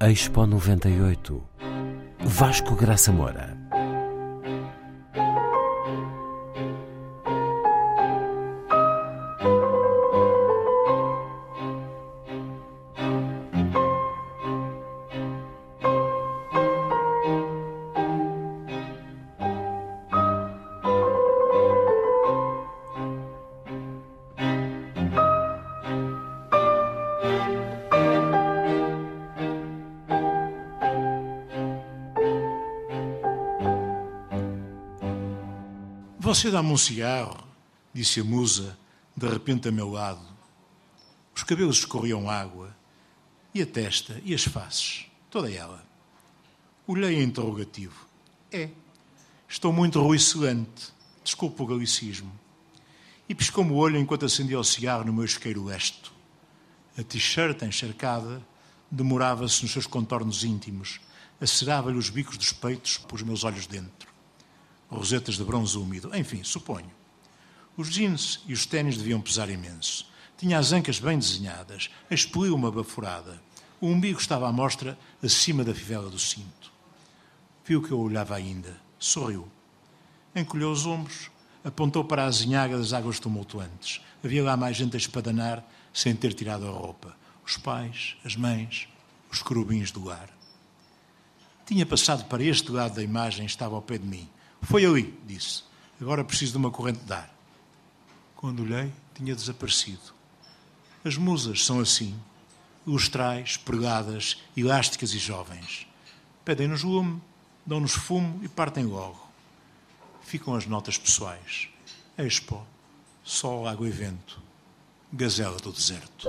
Expo 98 Vasco Graça Moura Você dá-me um cigarro, disse a musa, de repente a meu lado. Os cabelos escorriam água, e a testa, e as faces, toda ela. Olhei interrogativo. É, estou muito ruicelante, desculpe o galicismo. E piscou-me o olho enquanto acendia o cigarro no meu isqueiro lesto. A t-shirt encharcada demorava-se nos seus contornos íntimos, acerava-lhe os bicos dos peitos por os meus olhos dentro rosetas de bronze úmido, enfim, suponho. Os jeans e os ténis deviam pesar imenso. Tinha as ancas bem desenhadas, expeliu uma baforada. O umbigo estava à mostra acima da fivela do cinto. Viu que eu olhava ainda, sorriu. Encolheu os ombros, apontou para a azinhaga das águas tumultuantes. Havia lá mais gente a espadanar sem ter tirado a roupa. Os pais, as mães, os querubins do ar. Tinha passado para este lado da imagem estava ao pé de mim. Foi ali, disse. Agora preciso de uma corrente de ar. Quando olhei, tinha desaparecido. As musas são assim, lustrais, pregadas, elásticas e jovens. Pedem-nos lume, dão-nos fumo e partem logo. Ficam as notas pessoais. Expo, sol, água e vento. Gazela do deserto.